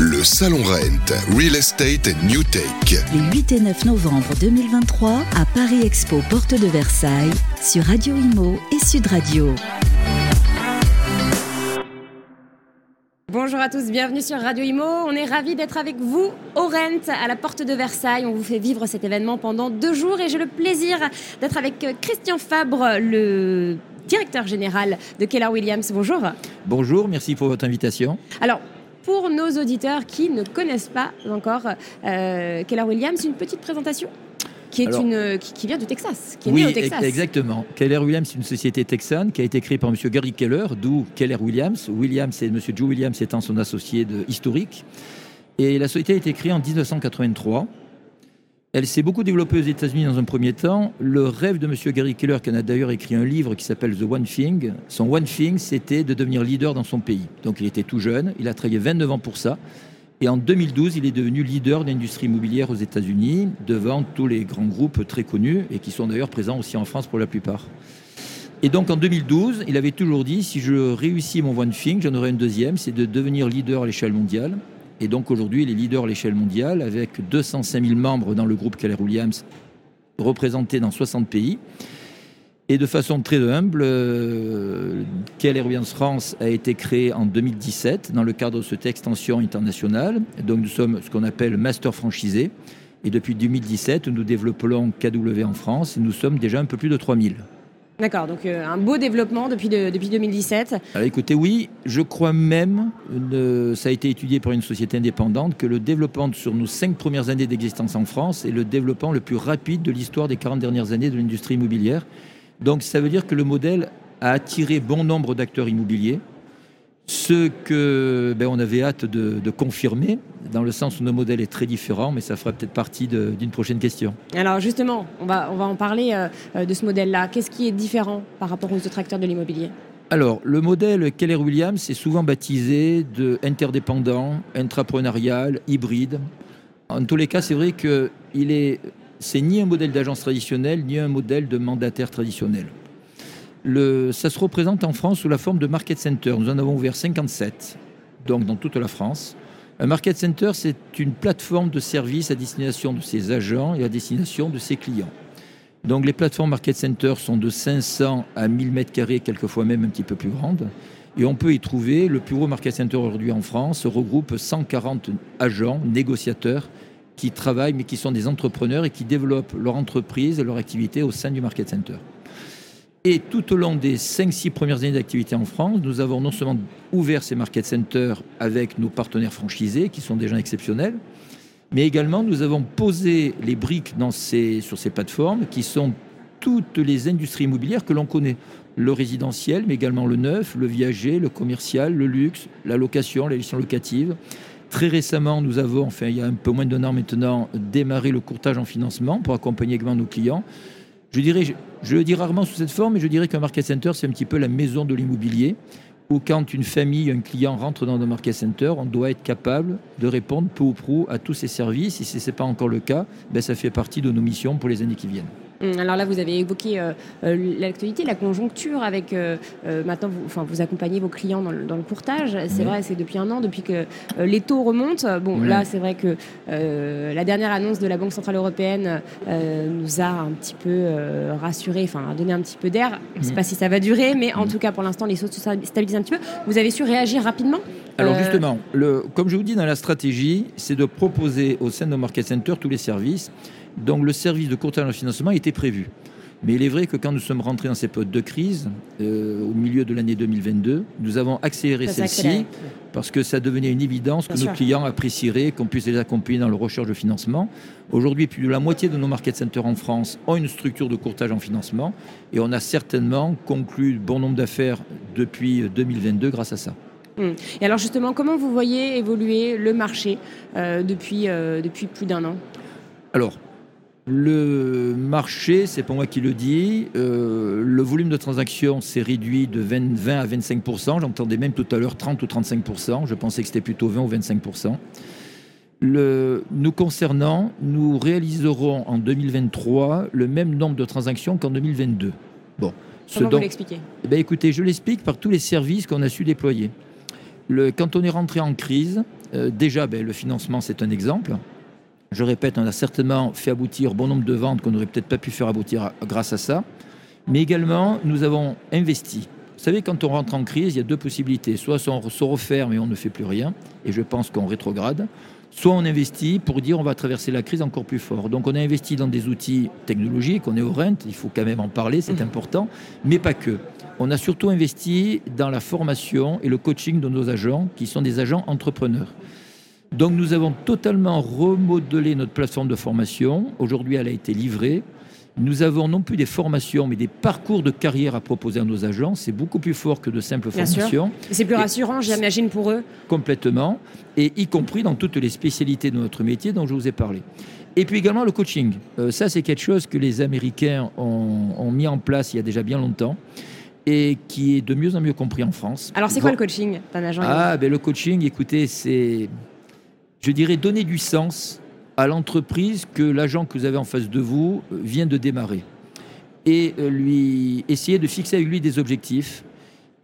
Le Salon Rent, Real Estate and New Take. Les 8 et 9 novembre 2023 à Paris Expo, porte de Versailles, sur Radio Imo et Sud Radio. Bonjour à tous, bienvenue sur Radio Imo. On est ravis d'être avec vous au Rent, à la porte de Versailles. On vous fait vivre cet événement pendant deux jours et j'ai le plaisir d'être avec Christian Fabre, le directeur général de Keller Williams. Bonjour. Bonjour, merci pour votre invitation. Alors, pour nos auditeurs qui ne connaissent pas encore euh, Keller Williams, une petite présentation qui, est une, qui, vient du Texas, qui est oui, au Texas. exactement. Keller Williams, c'est une société texane qui a été créée par M. Gary Keller, d'où Keller Williams. Williams, c'est M. Joe Williams étant son associé de, historique. Et la société a été créée en 1983. Elle s'est beaucoup développée aux États-Unis dans un premier temps. Le rêve de M. Gary Keller, qui en a d'ailleurs écrit un livre qui s'appelle The One Thing, son One Thing, c'était de devenir leader dans son pays. Donc il était tout jeune, il a travaillé 29 ans pour ça. Et en 2012, il est devenu leader de l'industrie immobilière aux États-Unis, devant tous les grands groupes très connus et qui sont d'ailleurs présents aussi en France pour la plupart. Et donc en 2012, il avait toujours dit si je réussis mon One Thing, j'en aurai une deuxième, c'est de devenir leader à l'échelle mondiale. Et donc aujourd'hui, il est leader à l'échelle mondiale avec 205 000 membres dans le groupe Keller Williams, représentés dans 60 pays. Et de façon très humble, euh, Keller Williams France a été créé en 2017 dans le cadre de cette extension internationale. Donc nous sommes ce qu'on appelle master franchisé. Et depuis 2017, nous développons KW en France nous sommes déjà un peu plus de 3000. D'accord, donc euh, un beau développement depuis, de, depuis 2017. Alors écoutez, oui, je crois même, ça a été étudié par une société indépendante, que le développement sur nos cinq premières années d'existence en France est le développement le plus rapide de l'histoire des 40 dernières années de l'industrie immobilière. Donc ça veut dire que le modèle a attiré bon nombre d'acteurs immobiliers, ce que ben, on avait hâte de, confirmer, dans le sens où nos modèle est très différent, mais ça fera peut-être partie d'une prochaine question. Alors justement, on va, on va en parler euh, de ce modèle-là. Qu'est-ce qui est différent par rapport aux autres acteurs de l'immobilier? Alors, le modèle Keller Williams est souvent baptisé de interdépendant, intrapreneurial, hybride. En tous les cas, c'est vrai que il est c'est ni un modèle d'agence traditionnelle, ni un modèle de mandataire traditionnel. Ça se représente en France sous la forme de market center. Nous en avons ouvert 57, donc dans toute la France. Un market center, c'est une plateforme de services à destination de ses agents et à destination de ses clients. Donc les plateformes market center sont de 500 à 1000 mètres carrés, quelquefois même un petit peu plus grandes. Et on peut y trouver, le plus gros market center aujourd'hui en France regroupe 140 agents, négociateurs, qui travaillent, mais qui sont des entrepreneurs et qui développent leur entreprise et leur activité au sein du Market Center. Et tout au long des 5-6 premières années d'activité en France, nous avons non seulement ouvert ces market centers avec nos partenaires franchisés, qui sont des gens exceptionnels, mais également nous avons posé les briques sur ces plateformes, qui sont toutes les industries immobilières que l'on connaît. Le résidentiel, mais également le neuf, le viager, le commercial, le luxe, la location, la gestion locative, Très récemment, nous avons, enfin il y a un peu moins d'un an maintenant, démarré le courtage en financement pour accompagner également nos clients. Je dirais, je, le dis rarement sous cette forme, mais je dirais qu'un market center, c'est un petit peu la maison de l'immobilier, où quand une famille, un client rentre dans un market center, on doit être capable de répondre peu ou prou à tous ces services. Et si ce n'est pas encore le cas, ben ça fait partie de nos missions pour les années qui viennent. Hum, alors là, vous avez évoqué euh, euh, l'actualité, la conjoncture avec euh, maintenant, vous, enfin, vous accompagnez vos clients dans le, courtage. C'est vrai, c'est depuis un an, depuis que les taux remontent. Bon, là, c'est vrai que la dernière annonce de la Banque centrale européenne nous a un petit peu rassuré, enfin, a donné un petit peu d'air. Je ne sais pas si ça va durer, mais en tout cas, pour l'instant, les choses se stabilisent un petit peu. Vous avez su réagir rapidement? Alors justement, le, comme je vous dis dans la stratégie, c'est de proposer au sein de nos market centers tous les services donc le service de courtage de financement était prévu. Mais il est vrai que quand nous sommes rentrés dans ces périodes de crise, euh, au milieu de l'année 2022, nous avons accéléré celle-ci parce que ça devenait une évidence que nos clients apprécieraient qu'on puisse les accompagner dans leur recherche de financement. Aujourd'hui, plus de la moitié de nos market centers en France ont une structure de courtage en financement et on a certainement conclu bon nombre d'affaires depuis 2022 grâce à ça. Hum. Et alors justement, comment vous voyez évoluer le marché euh, depuis, euh, depuis plus d'un an? Alors, le marché, c'est pas moi qui le dis, euh, le volume de transactions s'est réduit de 20, à 25% J'entendais même tout à l'heure 30 ou 35% Je pensais que c'était plutôt 20 ou 25 le, Nous concernant, nous réaliserons en 2023 le même nombre de transactions qu'en 2022. Bon, Comment vous l'expliquez? Eh ben, Écoutez, je l'explique par tous les services qu'on a su déployer. Quand on est rentré en crise, euh, déjà, ben, le financement, c'est un exemple. Je répète, on a certainement fait aboutir bon nombre de ventes qu'on n'aurait peut-être pas pu faire aboutir grâce à ça. Mais également, nous avons investi. Vous savez, quand on rentre en crise, il y a deux possibilités. Soit on se referme et on ne fait plus rien, et je pense qu'on rétrograde. Soit on investit pour dire on va traverser la crise encore plus fort. Donc on a investi dans des outils technologiques, on est au rent, il faut quand même en parler, c'est mmh. important, mais pas que. On a surtout investi dans la formation et le coaching de nos agents, qui sont des agents entrepreneurs. Donc nous avons totalement remodelé notre plateforme de formation. Aujourd'hui, elle a été livrée. Nous avons non plus des formations, mais des parcours de carrière à proposer à nos agents. C'est beaucoup plus fort que de simples formations. C'est plus rassurant, j'imagine, pour eux. Complètement, et y compris dans toutes les spécialités de notre métier dont je vous ai parlé. Et puis également le coaching. Euh, ça, c'est quelque chose que les Américains ont, ont, mis en place il y a déjà bien longtemps et qui est de mieux en mieux compris en France. Alors, c'est quoi le coaching d'un agent Ah, ben, le coaching, écoutez, c'est, je dirais, donner du sens à l'entreprise que l'agent que vous avez en face de vous vient de démarrer et euh, lui essayer de fixer avec lui des objectifs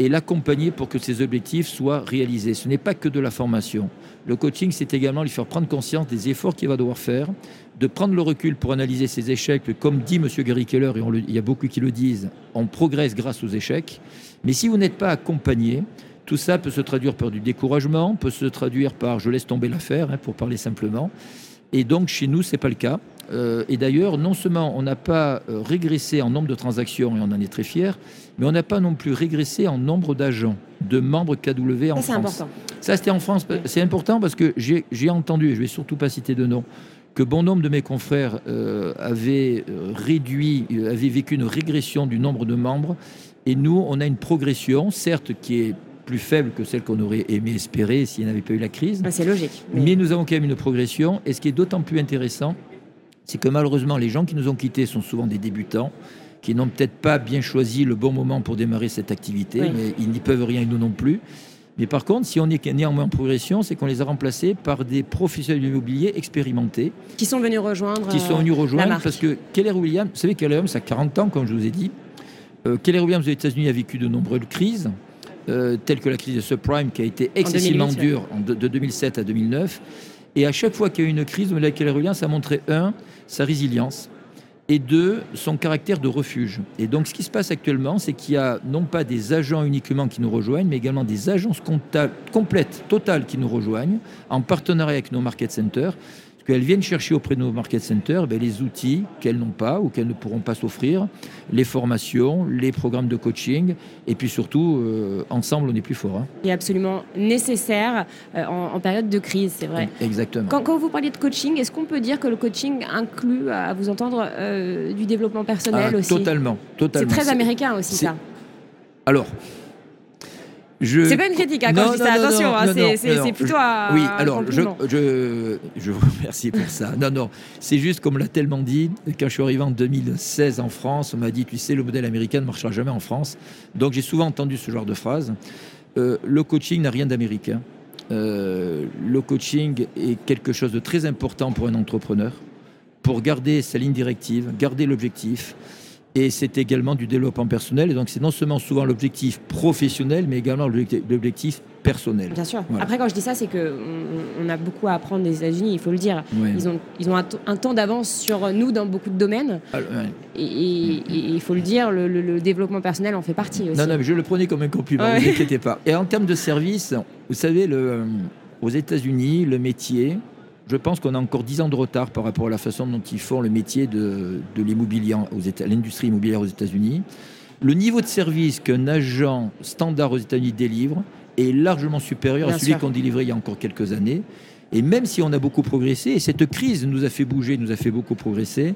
et l'accompagner pour que ces objectifs soient réalisés. Ce n'est pas que de la formation. Le coaching, c'est également lui faire prendre conscience des efforts qu'il va devoir faire, de prendre le recul pour analyser ses échecs. Comme dit M. Gary Keller, et il y a beaucoup qui le disent, on progresse grâce aux échecs. Mais si vous n'êtes pas accompagné, tout ça peut se traduire par du découragement, peut se traduire par je laisse tomber l'affaire, hein, pour parler simplement. Et donc chez nous, ce n'est pas le cas. Euh, et d'ailleurs, non seulement on n'a pas euh, régressé en nombre de transactions, et on en est très fiers, mais on n'a pas non plus régressé en nombre d'agents, de membres KW en ça, France. C'est important. Ça, c'était en France. C'est important parce que j'ai entendu, et je ne vais surtout pas citer de nom, que bon nombre de mes confrères euh, avaient réduit, avaient vécu une régression du nombre de membres. Et nous, on a une progression, certes, qui est plus faible que celle qu'on aurait aimé espérer s'il n'y avait pas eu la crise. C'est logique. Mais... nous avons quand même une progression. Et ce qui est d'autant plus intéressant, c'est que malheureusement, les gens qui nous ont quittés sont souvent des débutants qui n'ont peut-être pas bien choisi le bon moment pour démarrer cette activité, mais ils n'y peuvent rien, nous non plus. Mais par contre, si on est néanmoins en progression, c'est qu'on les a remplacés par des professionnels de l'immobilier expérimentés. Qui sont venus rejoindre. Qui sont venus euh, rejoindre. Parce que Keller Williams, vous savez, Keller Williams a 40 ans, comme je vous ai dit. Euh, Keller Williams aux États-Unis a vécu de nombreuses crises. Euh, telle que la crise de subprime qui a été excessivement dure de, 2007 à 2009. Et à chaque fois qu'il y a eu une crise, le Keller Williams a montré, un, sa résilience, et deux, son caractère de refuge. Et donc, ce qui se passe actuellement, c'est qu'il y a non pas des agents uniquement qui nous rejoignent, mais également des agences complètes, totales qui nous rejoignent, en partenariat avec nos market centers, qu'elles viennent chercher auprès de nos market centers ben, les outils qu'elles n'ont pas ou qu'elles ne pourront pas s'offrir, les formations, les programmes de coaching, et puis surtout, euh, ensemble, on est plus fort. Hein. est absolument nécessaire euh, en, période de crise, c'est vrai. Exactement. Quand, vous parliez de coaching, est-ce qu'on peut dire que le coaching inclut, à vous entendre, euh, du développement personnel ah, aussi? Totalement, totalement. C'est très américain aussi, ça. Alors, c'est pas une critique hein, quand je dis ça, attention, hein, c'est plutôt. Oui, alors je, je, je, vous remercie pour ça. Non, non, c'est juste comme l'a tellement dit, quand je suis arrivé en 2016 en France, on m'a dit tu sais, le modèle américain ne marchera jamais en France. Donc j'ai souvent entendu ce genre de phrase. Euh, le coaching n'a rien d'américain. Euh, le coaching est quelque chose de très important pour un entrepreneur, pour garder sa ligne directive, garder l'objectif. Et c'est également du développement personnel. Et donc, c'est non seulement souvent l'objectif professionnel, mais également l'objectif personnel. Bien sûr. Après, quand je dis ça, c'est qu'on on a beaucoup à apprendre des États-Unis, il faut le dire. Ils ont, ils ont un, temps d'avance sur nous dans beaucoup de domaines. Ah, et, il faut le dire, le, développement personnel en fait partie aussi. Non, non, mais je le prenais comme un compliment, ne vous inquiétez pas. Et en termes de service, vous savez, le, aux États-Unis, le métier, je pense qu'on a encore 10 ans de retard par rapport à la façon dont ils font le métier de, de l'immobilier, l'industrie immobilière aux États-Unis. Le niveau de service qu'un agent standard aux États-Unis délivre est largement supérieur à celui qu'on délivrait il y a encore quelques années. Et même si on a beaucoup progressé, et cette crise nous a fait bouger, nous a fait beaucoup progresser,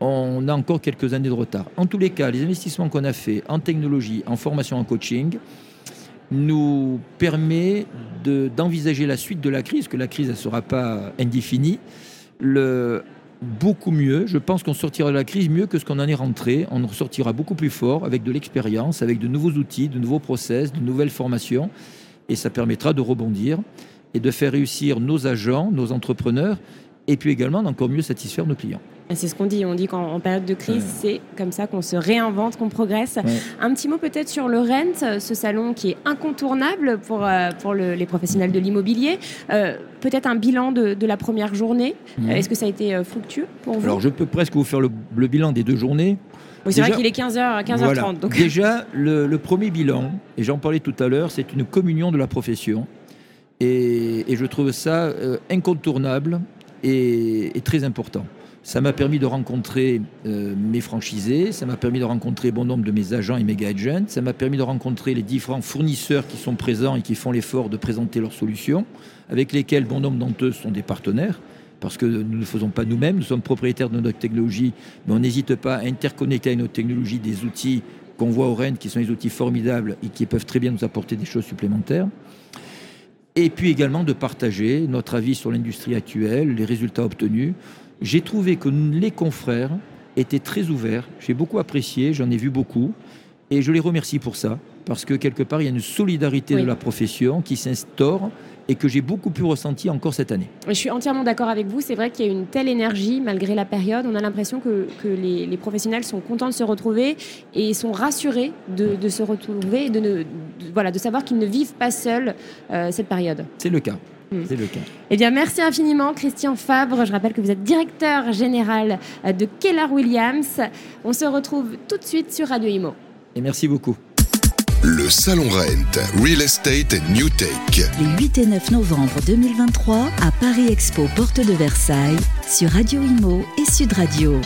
on a encore quelques années de retard. En tous les cas, les investissements qu'on a faits en technologie, en formation, en coaching, nous permet d'envisager la suite de la crise, que la crise ne sera pas indéfinie, beaucoup mieux. Je pense qu'on sortira de la crise mieux que ce qu'on en est rentré. On ressortira beaucoup plus fort, avec de l'expérience, avec de nouveaux outils, de nouveaux process, de nouvelles formations. Et ça permettra de rebondir et de faire réussir nos agents, nos entrepreneurs, et puis également d'encore mieux satisfaire nos clients. C'est ce qu'on dit. On dit qu'en période de crise, c'est comme ça qu'on se réinvente, qu'on progresse. Un petit mot peut-être sur le Rent, ce salon qui est incontournable pour, euh, pour les professionnels de l'immobilier. Euh, peut-être un bilan de, la première journée. Est-ce que ça a été euh, fructueux pour vous? Alors, je peux presque vous faire le, bilan des deux journées. Oui, c'est vrai qu'il est 15h, 15h30. Donc... Déjà, le, premier bilan, et j'en parlais tout à l'heure, c'est une communion de la profession. Et, je trouve ça incontournable et très important. Ça m'a permis de rencontrer euh, mes franchisés, ça m'a permis de rencontrer bon nombre de mes agents et méga agents, ça m'a permis de rencontrer les différents fournisseurs qui sont présents et qui font l'effort de présenter leurs solutions, avec lesquels bon nombre d'entre eux sont des partenaires, parce que nous ne faisons pas nous-mêmes, nous sommes propriétaires de notre technologie, mais on n'hésite pas à interconnecter à notre technologie des outils qu'on voit au Rennes, qui sont des outils formidables et qui peuvent très bien nous apporter des choses supplémentaires et puis également de partager notre avis sur l'industrie actuelle, les résultats obtenus. J'ai trouvé que les confrères étaient très ouverts, j'ai beaucoup apprécié, j'en ai vu beaucoup, et je les remercie pour ça, parce que quelque part, il y a une solidarité de la profession qui s'instaure et que j'ai beaucoup pu ressentir encore cette année. Je suis entièrement d'accord avec vous. C'est vrai qu'il y a une telle énergie malgré la période. On a l'impression que, les, professionnels sont contents de se retrouver et sont rassurés de, se retrouver et de, voilà, de savoir qu'ils ne vivent pas seuls euh, cette période. C'est le cas. Hmm. C'est le cas. Eh bien, merci infiniment, Christian Fabre. Je rappelle que vous êtes directeur général de Keller Williams. On se retrouve tout de suite sur Radio Imo. Et merci beaucoup. Le Salon Rent, Real Estate and New Take. Les 8 et 9 novembre 2023 à Paris Expo, porte de Versailles, sur Radio Imo et Sud Radio.